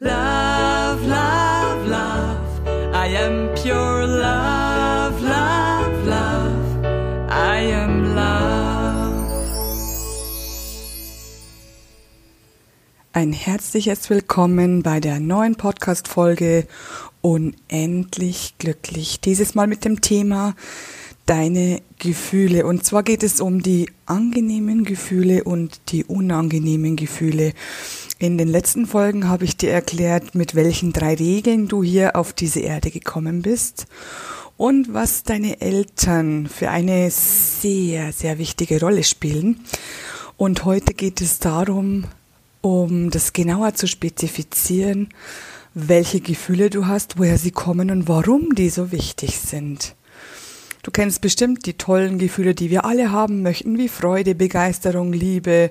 Love, love, love. I am pure love, love, love. I am love. Ein herzliches Willkommen bei der neuen Podcast-Folge Unendlich glücklich. Dieses Mal mit dem Thema deine Gefühle. Und zwar geht es um die angenehmen Gefühle und die unangenehmen Gefühle. In den letzten Folgen habe ich dir erklärt, mit welchen drei Regeln du hier auf diese Erde gekommen bist und was deine Eltern für eine sehr, sehr wichtige Rolle spielen. Und heute geht es darum, um das genauer zu spezifizieren, welche Gefühle du hast, woher sie kommen und warum die so wichtig sind. Du kennst bestimmt die tollen Gefühle, die wir alle haben möchten, wie Freude, Begeisterung, Liebe,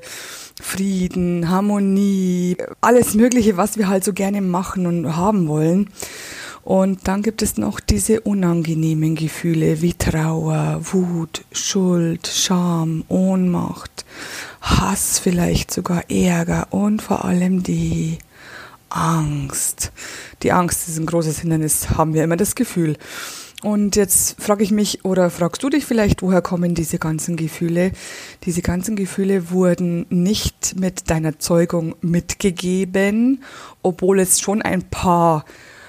Frieden, Harmonie, alles Mögliche, was wir halt so gerne machen und haben wollen. Und dann gibt es noch diese unangenehmen Gefühle wie Trauer, Wut, Schuld, Scham, Ohnmacht, Hass vielleicht sogar, Ärger und vor allem die Angst. Die Angst ist ein großes Hindernis, haben wir immer das Gefühl. Und jetzt frage ich mich oder fragst du dich vielleicht, woher kommen diese ganzen Gefühle? Diese ganzen Gefühle wurden nicht mit deiner Zeugung mitgegeben, obwohl es schon ein paar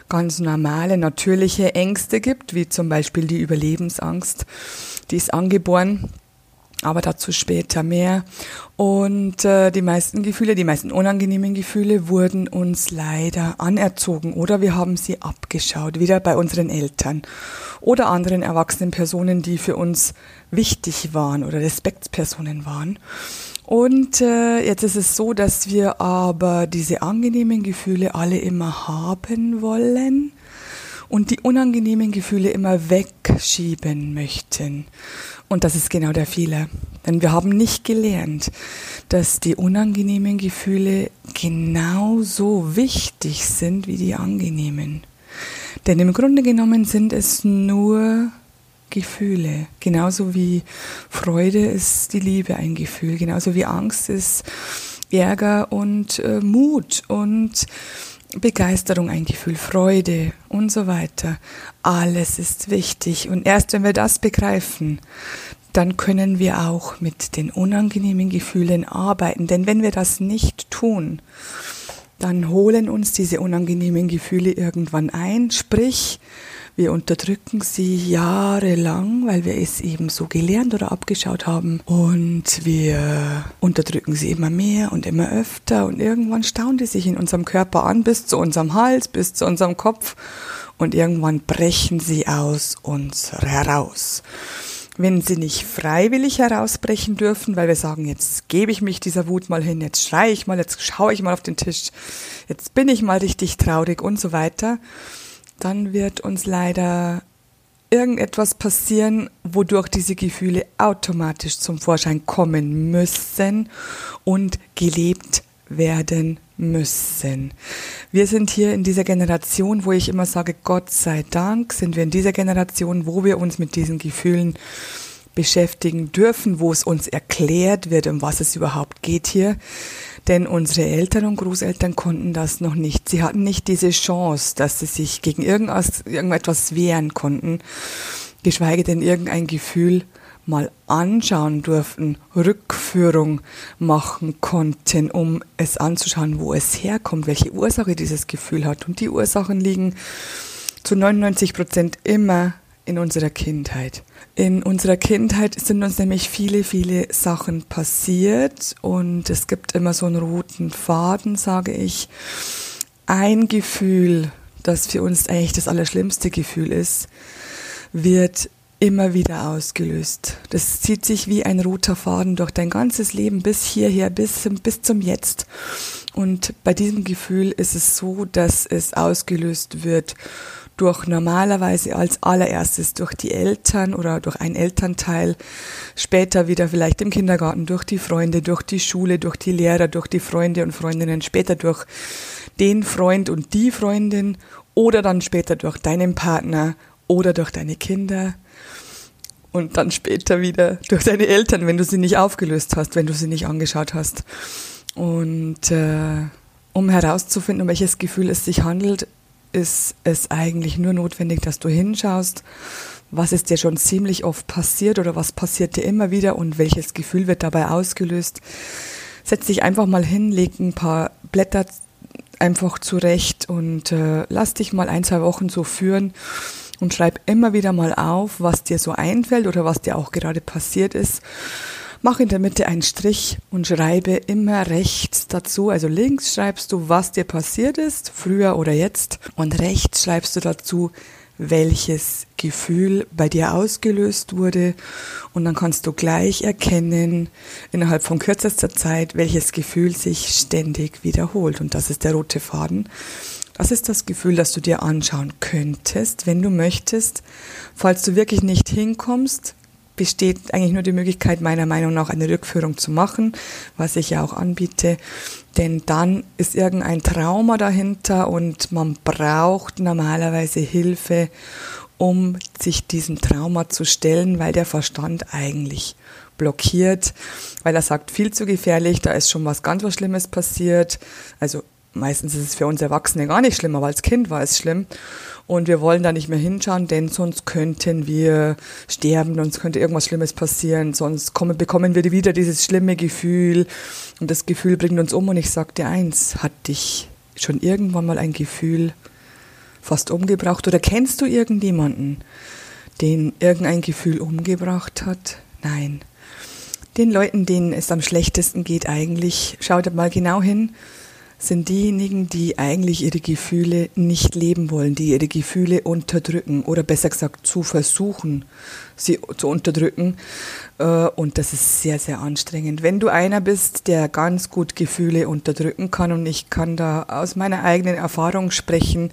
ganz normale, natürliche Ängste gibt, wie zum Beispiel die Überlebensangst. Die ist angeboren aber dazu später mehr. Und äh, die meisten Gefühle, die meisten unangenehmen Gefühle wurden uns leider anerzogen oder wir haben sie abgeschaut, wieder bei unseren Eltern oder anderen erwachsenen Personen, die für uns wichtig waren oder Respektspersonen waren. Und äh, jetzt ist es so, dass wir aber diese angenehmen Gefühle alle immer haben wollen und die unangenehmen Gefühle immer wegschieben möchten. Und das ist genau der Fehler. Denn wir haben nicht gelernt, dass die unangenehmen Gefühle genauso wichtig sind wie die angenehmen. Denn im Grunde genommen sind es nur Gefühle. Genauso wie Freude ist die Liebe ein Gefühl. Genauso wie Angst ist Ärger und äh, Mut und Begeisterung ein Gefühl, Freude und so weiter. Alles ist wichtig. Und erst wenn wir das begreifen, dann können wir auch mit den unangenehmen Gefühlen arbeiten. Denn wenn wir das nicht tun, dann holen uns diese unangenehmen Gefühle irgendwann ein. Sprich, wir unterdrücken sie jahrelang, weil wir es eben so gelernt oder abgeschaut haben. Und wir unterdrücken sie immer mehr und immer öfter. Und irgendwann staunt es sich in unserem Körper an, bis zu unserem Hals, bis zu unserem Kopf. Und irgendwann brechen sie aus uns heraus wenn sie nicht freiwillig herausbrechen dürfen, weil wir sagen, jetzt gebe ich mich dieser Wut mal hin, jetzt schreie ich mal, jetzt schaue ich mal auf den Tisch, jetzt bin ich mal richtig traurig und so weiter, dann wird uns leider irgendetwas passieren, wodurch diese Gefühle automatisch zum Vorschein kommen müssen und gelebt werden müssen. Wir sind hier in dieser Generation, wo ich immer sage, Gott sei Dank sind wir in dieser Generation, wo wir uns mit diesen Gefühlen beschäftigen dürfen, wo es uns erklärt wird, um was es überhaupt geht hier. Denn unsere Eltern und Großeltern konnten das noch nicht. Sie hatten nicht diese Chance, dass sie sich gegen irgendetwas wehren konnten, geschweige denn irgendein Gefühl mal anschauen durften, Rückführung machen konnten, um es anzuschauen, wo es herkommt, welche Ursache dieses Gefühl hat. Und die Ursachen liegen zu 99 Prozent immer in unserer Kindheit. In unserer Kindheit sind uns nämlich viele, viele Sachen passiert und es gibt immer so einen roten Faden, sage ich. Ein Gefühl, das für uns eigentlich das allerschlimmste Gefühl ist, wird immer wieder ausgelöst. Das zieht sich wie ein roter Faden durch dein ganzes Leben bis hierher, bis, bis zum Jetzt. Und bei diesem Gefühl ist es so, dass es ausgelöst wird durch normalerweise als allererstes durch die Eltern oder durch ein Elternteil, später wieder vielleicht im Kindergarten, durch die Freunde, durch die Schule, durch die Lehrer, durch die Freunde und Freundinnen, später durch den Freund und die Freundin oder dann später durch deinen Partner oder durch deine Kinder und dann später wieder durch deine Eltern, wenn du sie nicht aufgelöst hast, wenn du sie nicht angeschaut hast. Und äh, Um herauszufinden, um welches Gefühl es sich handelt, ist es eigentlich nur notwendig, dass du hinschaust, was ist dir schon ziemlich oft passiert oder was passiert dir immer wieder und welches Gefühl wird dabei ausgelöst. Setz dich einfach mal hin, leg ein paar Blätter einfach zurecht und äh, lass dich mal ein, zwei Wochen so führen und schreib immer wieder mal auf, was dir so einfällt oder was dir auch gerade passiert ist. Mach in der Mitte einen Strich und schreibe immer rechts dazu. Also links schreibst du, was dir passiert ist, früher oder jetzt. Und rechts schreibst du dazu, welches Gefühl bei dir ausgelöst wurde. Und dann kannst du gleich erkennen, innerhalb von kürzester Zeit, welches Gefühl sich ständig wiederholt. Und das ist der rote Faden. Das ist das Gefühl, das du dir anschauen könntest, wenn du möchtest. Falls du wirklich nicht hinkommst, besteht eigentlich nur die Möglichkeit, meiner Meinung nach eine Rückführung zu machen, was ich ja auch anbiete. Denn dann ist irgendein Trauma dahinter und man braucht normalerweise Hilfe, um sich diesem Trauma zu stellen, weil der Verstand eigentlich blockiert, weil er sagt, viel zu gefährlich, da ist schon was ganz was Schlimmes passiert. Also meistens ist es für uns Erwachsene gar nicht schlimm, aber als Kind war es schlimm. Und wir wollen da nicht mehr hinschauen, denn sonst könnten wir sterben, sonst könnte irgendwas Schlimmes passieren, sonst kommen, bekommen wir wieder dieses schlimme Gefühl und das Gefühl bringt uns um. Und ich sag dir eins, hat dich schon irgendwann mal ein Gefühl fast umgebracht oder kennst du irgendjemanden, den irgendein Gefühl umgebracht hat? Nein. Den Leuten, denen es am schlechtesten geht eigentlich, schaut mal genau hin, sind diejenigen, die eigentlich ihre Gefühle nicht leben wollen, die ihre Gefühle unterdrücken oder besser gesagt zu versuchen, sie zu unterdrücken. Äh, und das ist sehr, sehr anstrengend. Wenn du einer bist, der ganz gut Gefühle unterdrücken kann, und ich kann da aus meiner eigenen Erfahrung sprechen,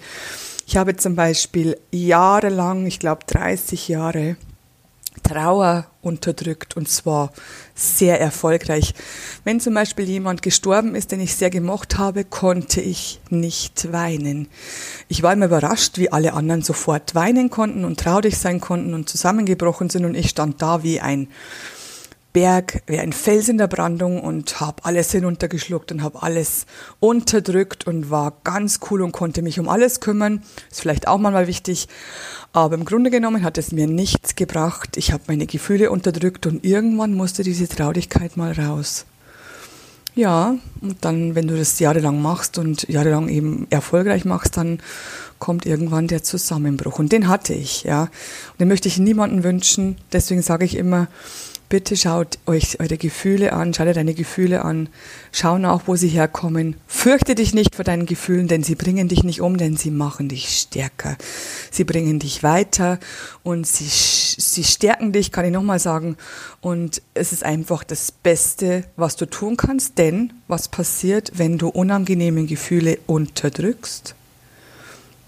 ich habe zum Beispiel jahrelang, ich glaube 30 Jahre, Trauer unterdrückt und zwar sehr erfolgreich. Wenn zum Beispiel jemand gestorben ist, den ich sehr gemocht habe, konnte ich nicht weinen. Ich war immer überrascht, wie alle anderen sofort weinen konnten und traurig sein konnten und zusammengebrochen sind und ich stand da wie ein Berg, wie ein Fels in der Brandung und habe alles hinuntergeschluckt und habe alles unterdrückt und war ganz cool und konnte mich um alles kümmern. Ist vielleicht auch mal wichtig. Aber im Grunde genommen hat es mir nichts gebracht. Ich habe meine Gefühle unterdrückt und irgendwann musste diese Traurigkeit mal raus. Ja, und dann, wenn du das jahrelang machst und jahrelang eben erfolgreich machst, dann kommt irgendwann der Zusammenbruch. Und den hatte ich, ja. Und den möchte ich niemandem wünschen. Deswegen sage ich immer, Bitte schaut euch eure Gefühle an, schau dir deine Gefühle an, schau nach, wo sie herkommen. Fürchte dich nicht vor deinen Gefühlen, denn sie bringen dich nicht um, denn sie machen dich stärker. Sie bringen dich weiter und sie, sie stärken dich, kann ich nochmal sagen. Und es ist einfach das Beste, was du tun kannst, denn was passiert, wenn du unangenehme Gefühle unterdrückst?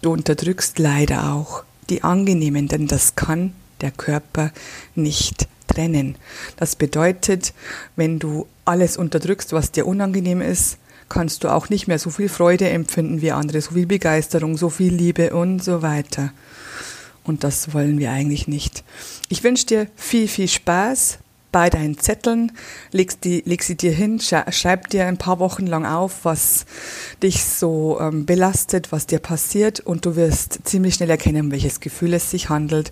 Du unterdrückst leider auch die angenehmen, denn das kann der Körper nicht trennen. Das bedeutet, wenn du alles unterdrückst, was dir unangenehm ist, kannst du auch nicht mehr so viel Freude empfinden wie andere, so viel Begeisterung, so viel Liebe und so weiter. Und das wollen wir eigentlich nicht. Ich wünsche dir viel, viel Spaß bei deinen Zetteln, leg, die, leg sie dir hin, schreib dir ein paar Wochen lang auf, was dich so ähm, belastet, was dir passiert und du wirst ziemlich schnell erkennen, um welches Gefühl es sich handelt.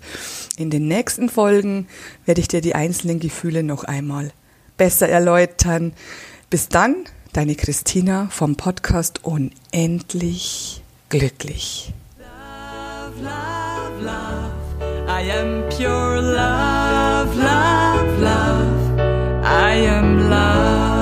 In den nächsten Folgen werde ich dir die einzelnen Gefühle noch einmal besser erläutern. Bis dann, deine Christina vom Podcast Unendlich glücklich. Love, love, love. I am pure love, love, love, love. I am love.